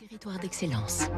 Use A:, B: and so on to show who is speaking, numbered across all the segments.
A: Territoire d'excellence.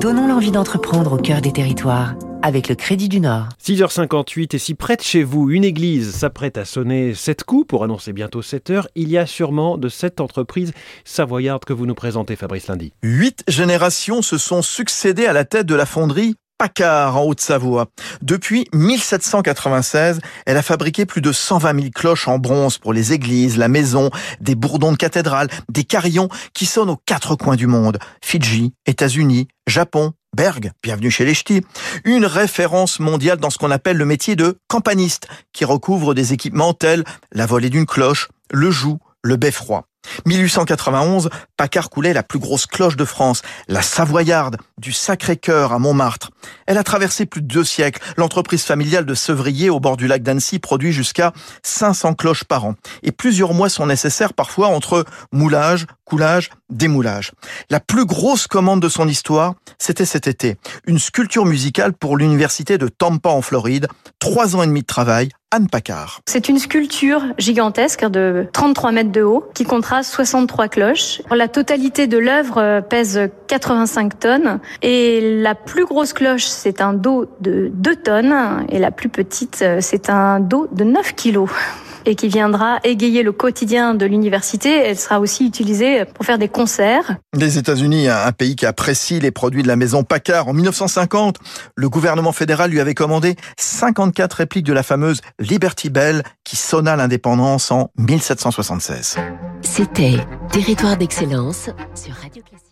B: Donnons l'envie d'entreprendre au cœur des territoires avec le Crédit du Nord.
C: 6h58 et si près de chez vous, une église s'apprête à sonner 7 coups pour annoncer bientôt 7 heures, il y a sûrement de cette entreprise savoyarde que vous nous présentez, Fabrice Lundi.
D: Huit générations se sont succédées à la tête de la fonderie Paccard en Haute-Savoie. Depuis 1796, elle a fabriqué plus de 120 000 cloches en bronze pour les églises, la maison, des bourdons de cathédrale, des carillons qui sonnent aux quatre coins du monde. Fidji, États-Unis, Japon, Berg, bienvenue chez les Ch'tis, une référence mondiale dans ce qu'on appelle le métier de campaniste, qui recouvre des équipements tels la volée d'une cloche, le joug, le beffroi. 1891, Paccard coulait la plus grosse cloche de France, la Savoyarde, du Sacré-Cœur à Montmartre. Elle a traversé plus de deux siècles. L'entreprise familiale de Sevrier au bord du lac d'Annecy produit jusqu'à 500 cloches par an. Et plusieurs mois sont nécessaires parfois entre moulage, coulage, démoulage. La plus grosse commande de son histoire, c'était cet été. Une sculpture musicale pour l'université de Tampa en Floride. Trois ans et demi de travail. Anne Paccard.
E: C'est une sculpture gigantesque de 33 mètres de haut qui comptera 63 cloches. La totalité de l'œuvre pèse 85 tonnes et la plus grosse cloche c'est un dos de 2 tonnes et la plus petite c'est un dos de 9 kilos et qui viendra égayer le quotidien de l'université. Elle sera aussi utilisée pour faire des concerts.
D: Les États-Unis, un pays qui apprécie les produits de la maison Paccard. En 1950, le gouvernement fédéral lui avait commandé 54 répliques de la fameuse Liberty Bell qui sonna l'indépendance en 1776.
A: C'était Territoire d'excellence sur Radio Classique.